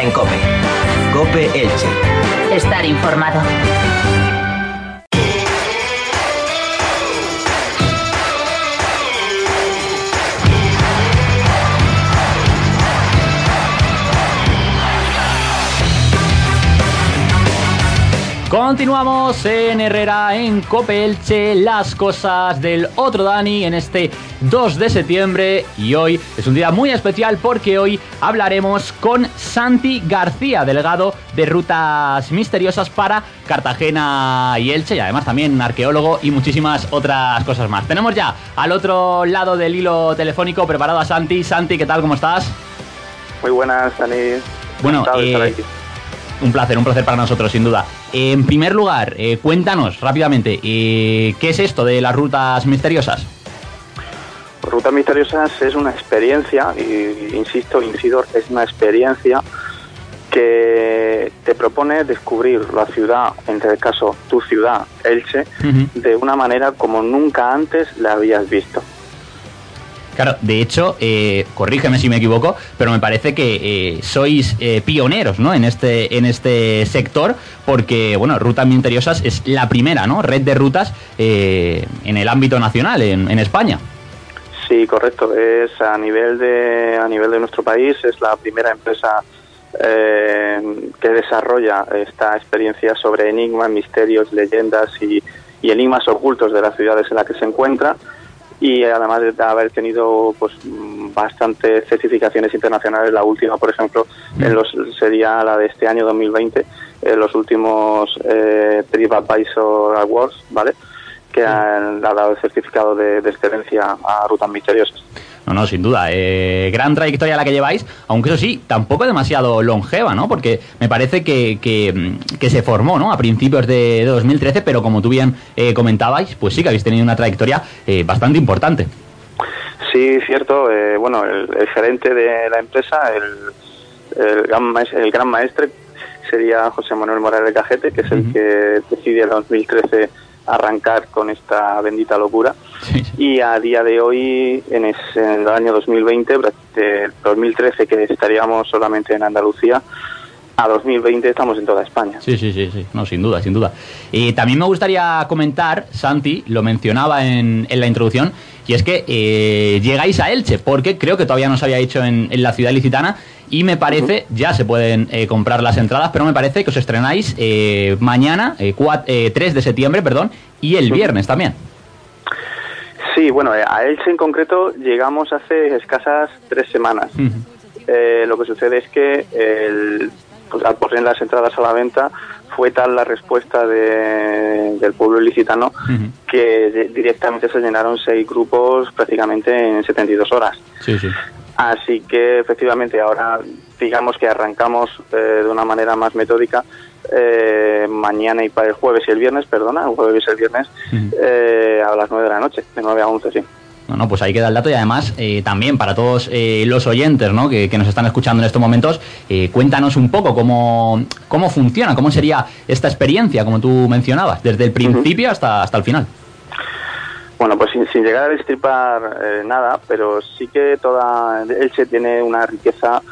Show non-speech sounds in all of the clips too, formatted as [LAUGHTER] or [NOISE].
En Cope. Cope Elche. Estar informado. Continuamos en Herrera, en Copelche, las cosas del otro Dani en este 2 de septiembre y hoy es un día muy especial porque hoy hablaremos con Santi García, delegado de Rutas Misteriosas para Cartagena y Elche y además también arqueólogo y muchísimas otras cosas más. Tenemos ya al otro lado del hilo telefónico preparado a Santi. Santi, ¿qué tal? ¿Cómo estás? Muy buenas, Dani. Bueno, eh, un placer, un placer para nosotros, sin duda. En primer lugar, eh, cuéntanos rápidamente, eh, ¿qué es esto de las rutas misteriosas? Rutas misteriosas es una experiencia, y, insisto, Insidor, es una experiencia que te propone descubrir la ciudad, en este caso tu ciudad, Elche, de una manera como nunca antes la habías visto. Claro, de hecho, eh, corrígeme si me equivoco, pero me parece que eh, sois eh, pioneros ¿no? en, este, en este sector, porque bueno, Rutas Misteriosas es la primera ¿no? red de rutas en el ámbito nacional, en, España. Sí, correcto. Es a nivel de a nivel de nuestro país es la primera empresa que desarrolla esta experiencia sobre enigmas, misterios, leyendas y, y enigmas ocultos de las ciudades en las que se encuentra y además de haber tenido pues bastantes certificaciones internacionales, la última, por ejemplo, en los, sería la de este año 2020, en los últimos eh, TripAdvisor Awards, ¿vale? que han, dado el certificado de, excelencia a rutas misteriosas. No, no, sin duda. Eh, gran trayectoria la que lleváis, aunque eso sí, tampoco demasiado longeva, ¿no? Porque me parece que, que, se formó, ¿no? A principios de, 2013, pero como tú bien eh, comentabais, pues sí que habéis tenido una trayectoria eh, bastante importante. Sí, cierto. bueno, el, gerente de la empresa, el, el, gran, el gran maestre, sería José Manuel Morales Cajete, que es el que decide en 2013 arrancar con esta bendita locura. Y a día de hoy, en, el año 2020, 2013 que estaríamos solamente en Andalucía, a 2020 estamos en toda España. Sí, sí, sí, sí, no, sin duda, sin duda. Y también me gustaría comentar, Santi, lo mencionaba en, en la introducción, y es que eh, llegáis a Elche, porque creo que todavía no se había hecho en, la ciudad licitana, y me parece, ya se pueden eh, comprar las entradas, pero me parece que os estrenáis eh, mañana, 3 de septiembre, perdón, y el viernes también. Sí, bueno, a Elche en concreto llegamos hace escasas tres semanas. lo que sucede es que el, pues, al poner las entradas a la venta fue tal la respuesta del pueblo ilicitano que directamente se llenaron seis grupos prácticamente en 72 horas. Sí, sí. Así que efectivamente ahora digamos que arrancamos eh, de una manera más metódica eh, mañana y para el jueves y el viernes, perdona, el jueves y el viernes eh, a las 9 de la noche, de 9 a 11, sí. No, pues ahí queda el dato y además eh, también para todos eh, los oyentes ¿no? que, nos están escuchando en estos momentos, eh, cuéntanos un poco cómo, cómo funciona, cómo sería esta experiencia, como tú mencionabas, desde el principio hasta, hasta el final. Bueno, pues sin, llegar a destripar nada, pero sí que toda Elche tiene una riqueza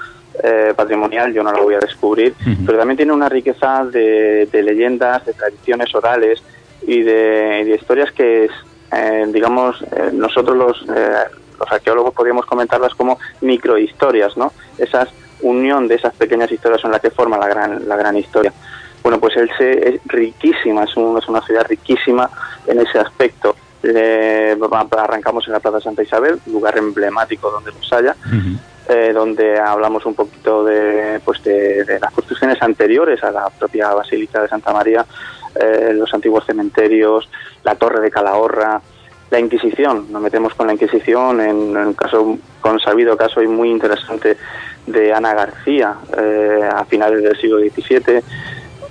patrimonial, yo no la voy a descubrir, pero también tiene una riqueza de, leyendas, de tradiciones orales y de, de historias que es, eh, digamos, eh, nosotros los, eh, los arqueólogos podríamos comentarlas como microhistorias, ¿no? Esas unión de esas pequeñas historias son las que forman la gran, la gran historia. Bueno, pues Elche es riquísima, es, es una ciudad riquísima en ese aspecto. arrancamos en la Plaza Santa Isabel, lugar emblemático donde los haya, donde hablamos un poquito de, pues de, de, las construcciones anteriores a la propia Basílica de Santa María, eh, los antiguos cementerios, la Torre de Calahorra, la Inquisición. Nos metemos con la Inquisición en, un caso consabido caso y muy interesante de Ana García eh, a finales del siglo XVII.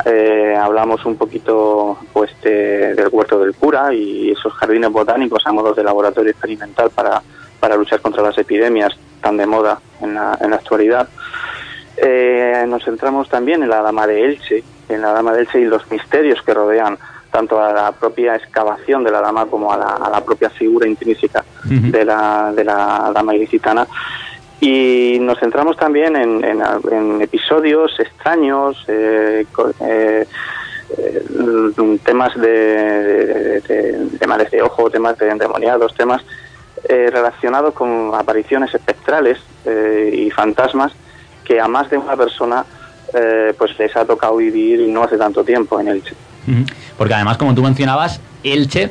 Eh, hablamos un poquito pues del huerto del cura y esos jardines botánicos a modo de laboratorio experimental para, para luchar contra las epidemias tan de moda en la, en la actualidad. nos centramos también en la Dama de Elche, en la Dama del Elche y los misterios que rodean tanto a la propia excavación de la dama como a la, propia figura intrínseca de, la, de la dama ilicitana. Y nos centramos también en, episodios extraños, eh, eh, temas de, de, de ojo, temas de endemoniados, temas relacionados con apariciones espectrales y fantasmas que a más de una persona pues les ha tocado vivir no hace tanto tiempo en Elche. Porque además, como tú mencionabas, Elche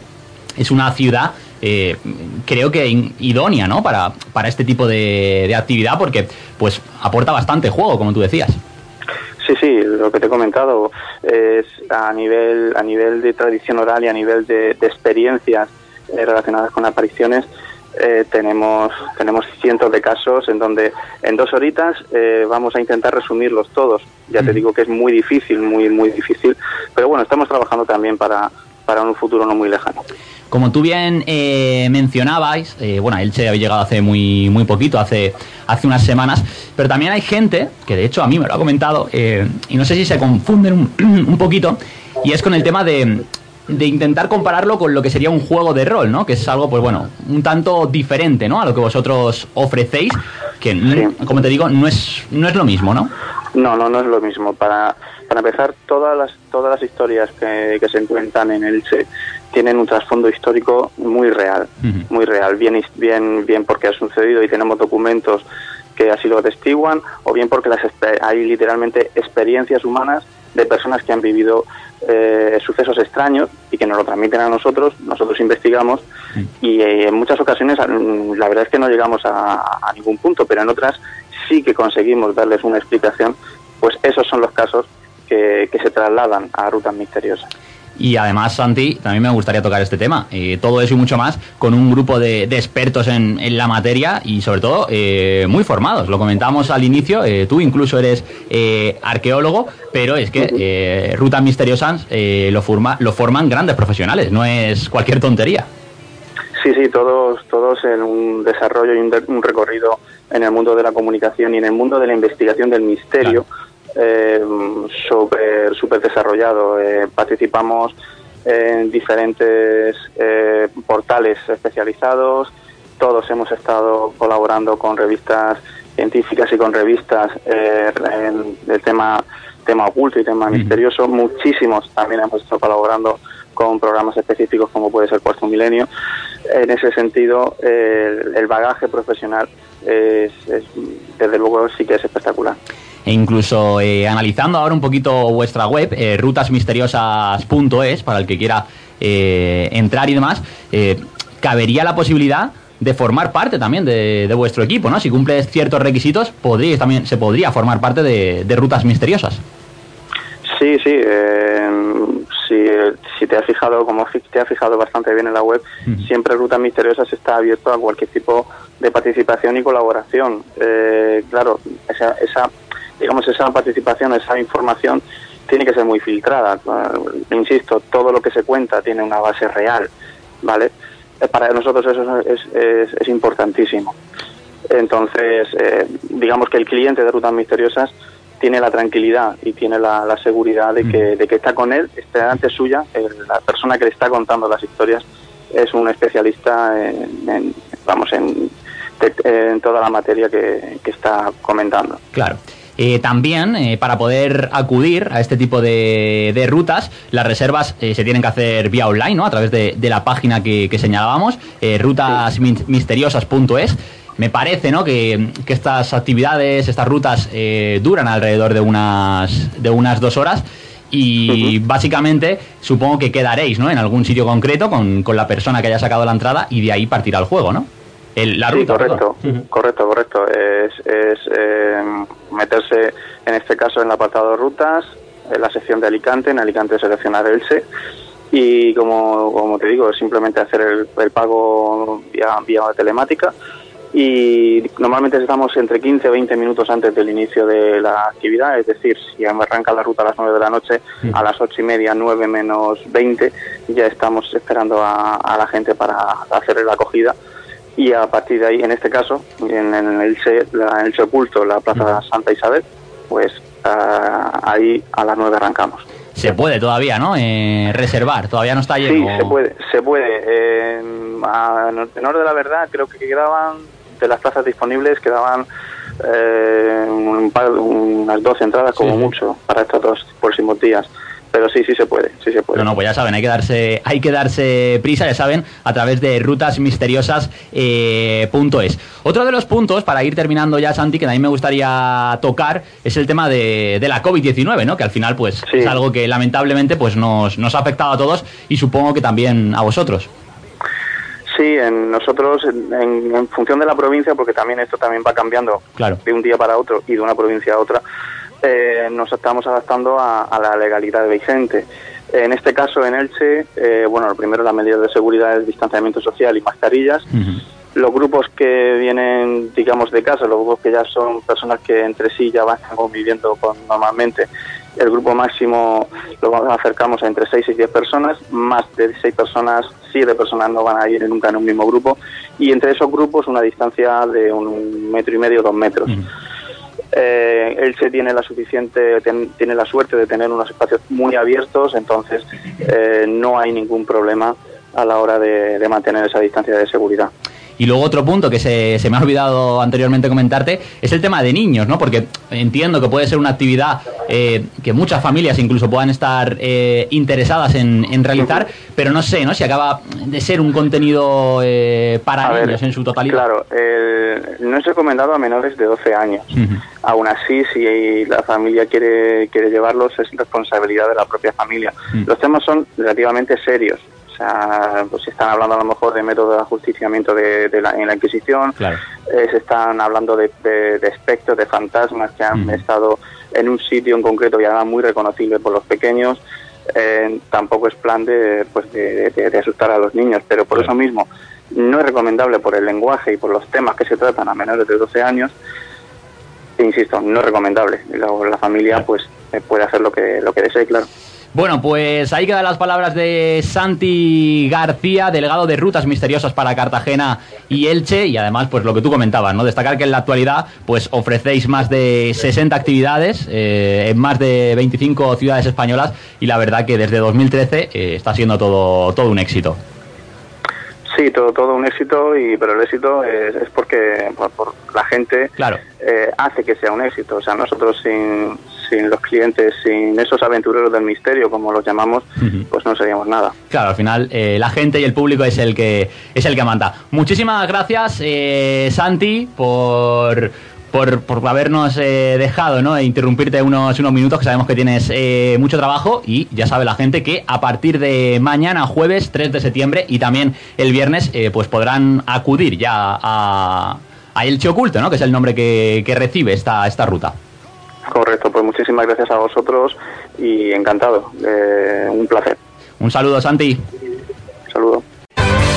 es una ciudad eh, creo que idónea ¿no? para, para este tipo de, actividad porque pues aporta bastante juego, como tú decías. Sí, sí, lo que te he comentado es a nivel, a nivel de tradición oral y a nivel de, experiencias eh, relacionadas con apariciones. Eh, tenemos tenemos cientos de casos en donde en dos horitas vamos a intentar resumirlos todos. Ya te digo que es muy difícil, muy muy difícil, pero bueno, estamos trabajando también para, para un futuro no muy lejano. Como tú bien eh, mencionabais, eh, bueno, Elche había llegado hace muy, muy poquito, hace, hace unas semanas, pero también hay gente, que de hecho a mí me lo ha comentado, eh, y no sé si se confunden un, [CLEARS THROAT] poquito, y es con el tema de, de, intentar compararlo con lo que sería un juego de rol, ¿no? Que es algo, pues bueno, un tanto diferente, ¿no? A lo que vosotros ofrecéis, que, como te digo, no es, no es lo mismo, ¿no? No, no, no es lo mismo. Para, para empezar, todas las, todas las historias que, que se encuentran en Elche tienen un trasfondo histórico muy real, muy real, bien, bien, bien porque ha sucedido y tenemos documentos que así lo atestiguan, o bien porque las hay literalmente experiencias humanas de personas que han vivido eh, sucesos extraños y que nos lo transmiten a nosotros, nosotros investigamos y eh, en muchas ocasiones mm, la verdad es que no llegamos a, ningún punto, pero en otras sí que conseguimos darles una explicación, pues esos son los casos que, que se trasladan a rutas misteriosas. Y además, Santi, también me gustaría tocar este tema. Eh, todo eso y mucho más con un grupo de, expertos en, la materia y sobre todo eh, muy formados. Lo comentamos al inicio, eh, tú incluso eres arqueólogo, pero es que Rutas Misteriosas lo, forma, lo forman grandes profesionales, no es cualquier tontería. Sí, sí, todos, todos en un desarrollo y un, recorrido en el mundo de la comunicación y en el mundo de la investigación del misterio eh, súper super desarrollado. Eh, participamos en diferentes eh, portales especializados, todos hemos estado colaborando con revistas científicas y con revistas eh, en el tema tema oculto y tema misterioso. Muchísimos también hemos estado colaborando con programas específicos como puede ser Cuarto Milenio. En ese sentido, el bagaje profesional es, desde luego sí que es espectacular e incluso eh, analizando ahora un poquito vuestra web, eh, rutasmisteriosas.es, para el que quiera eh, entrar y demás, cabería la posibilidad de formar parte también de, vuestro equipo, ¿no? Si cumples ciertos requisitos, podríais también, se podría formar parte de, Rutas Misteriosas. Sí, sí. si, te has fijado, como te has fijado bastante bien en la web, siempre Rutas Misteriosas está abierto a cualquier tipo de participación y colaboración. claro, esa, esa digamos, esa participación, esa información tiene que ser muy filtrada. Insisto, todo lo que se cuenta tiene una base real, ¿vale? Eh, para nosotros eso es, es, importantísimo. Entonces, eh, digamos que el cliente de Rutas Misteriosas tiene la tranquilidad y tiene la, seguridad de que, de que está con él, está ante suya, la persona que le está contando las historias es un especialista en, vamos, en, en toda la materia que, que está comentando. Claro. Eh, también, eh, para poder acudir a este tipo de, rutas, las reservas eh, se tienen que hacer vía online, ¿no? A través de, la página que, señalábamos, rutasmisteriosas.es. Me parece, ¿no? Que, estas actividades, estas rutas, duran alrededor de unas, de unas dos horas. Y básicamente supongo que quedaréis, ¿no? En algún sitio concreto con, con la persona que haya sacado la entrada y de ahí partirá el juego, ¿no? La sí, correcto, correcto, correcto. Es, es eh, meterse, en este caso, en el apartado de rutas, en la sección de Alicante, en Alicante seleccionar Elche. Y como, como te digo, simplemente hacer el, pago vía, vía telemática. Y normalmente estamos entre 15 o 20 minutos antes del inicio de la actividad, es decir, si arranca la ruta a las 9 de la noche, a las 8 y media, 9 menos 20, ya estamos esperando a, a la gente para hacer la acogida y a partir de ahí, en este caso, en, el, en el sepulto, la Plaza Santa Isabel, pues ah, ahí a las nueve arrancamos. Se puede todavía, ¿no? Eh, reservar, todavía no está lleno. Sí, se puede, se puede. en honor de la verdad, creo que quedaban de las plazas disponibles quedaban eh, unas dos entradas como mucho para estos dos próximos días pero sí, sí se puede, sí se puede. No, no, pues ya saben, hay que darse, hay que darse prisa, ya saben, a través de rutasmisteriosas.es. Eh, Otro de los puntos, para ir terminando ya, Santi, que a mí me gustaría tocar, es el tema de, la COVID-19, ¿no? Que al final, pues, es algo que lamentablemente pues nos, nos ha afectado a todos y supongo que también a vosotros. Sí, en nosotros, en, función de la provincia, porque también esto también va cambiando de un día para otro y de una provincia a otra, eh, nos estamos adaptando a, la legalidad vigente. En este caso, en Elche, eh, bueno, lo primero, las medidas de seguridad es distanciamiento social y mascarillas. Los grupos que vienen, digamos, de casa, los grupos que ya son personas que entre sí ya van conviviendo con, normalmente, el grupo máximo lo acercamos a entre 6 y 10 personas, más de 6 personas, 7 personas no van a ir nunca en un mismo grupo, y entre esos grupos una distancia de un metro y medio, dos metros. Eh, se tiene la suficiente tiene la suerte de tener unos espacios muy abiertos entonces eh, no hay ningún problema a la hora de mantener esa distancia de seguridad y luego otro punto que se, se, me ha olvidado anteriormente comentarte es el tema de niños, ¿no? Porque entiendo que puede ser una actividad eh, que muchas familias incluso puedan estar eh, interesadas en, en, realizar, pero no sé, ¿no? Si acaba de ser un contenido eh, para niños en su totalidad. Claro, no es recomendado a menores de 12 años. Aún así, si la familia quiere, quiere llevarlos, es responsabilidad de la propia familia. Los temas son relativamente serios sea, pues se están hablando a lo mejor de método de ajusticiamiento de, la, en la Inquisición, eh, se están hablando de, espectros, de fantasmas que han estado en un sitio en concreto y además muy reconocible por los pequeños. Eh, tampoco es plan de, pues de, asustar a los niños, pero por eso mismo no es recomendable por el lenguaje y por los temas que se tratan a menores de 12 años. E insisto, no es recomendable. La, la familia pues eh, puede hacer lo que, lo que desee, claro. Bueno, pues ahí quedan las palabras de Santi García, delegado de Rutas Misteriosas para Cartagena y Elche, y además, pues lo que tú comentabas, ¿no? Destacar que en la actualidad, pues ofrecéis más de 60 actividades eh, en más de 25 ciudades españolas, y la verdad que desde 2013 eh, está siendo todo, todo un éxito. Sí, todo, todo un éxito, y pero el éxito es, porque por, la gente claro. Eh, hace que sea un éxito. O sea, nosotros sin, sin los clientes, sin esos aventureros del misterio, como los llamamos, pues no seríamos nada. Claro, al final eh, la gente y el público es el que es el que manda. Muchísimas gracias, eh, Santi, por por, por, habernos eh, dejado ¿no? e interrumpirte unos, unos minutos, que sabemos que tienes mucho trabajo y ya sabe la gente que a partir de mañana, jueves 3 de septiembre y también el viernes, pues podrán acudir ya a, a Elche Oculto, ¿no? que es el nombre que, que recibe esta, esta ruta. Correcto, pues muchísimas gracias a vosotros y encantado. Eh, un placer. Un saludo, Santi. Un saludo.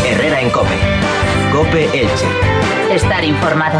Herrera en Cope. Cope Elche. Estar informado.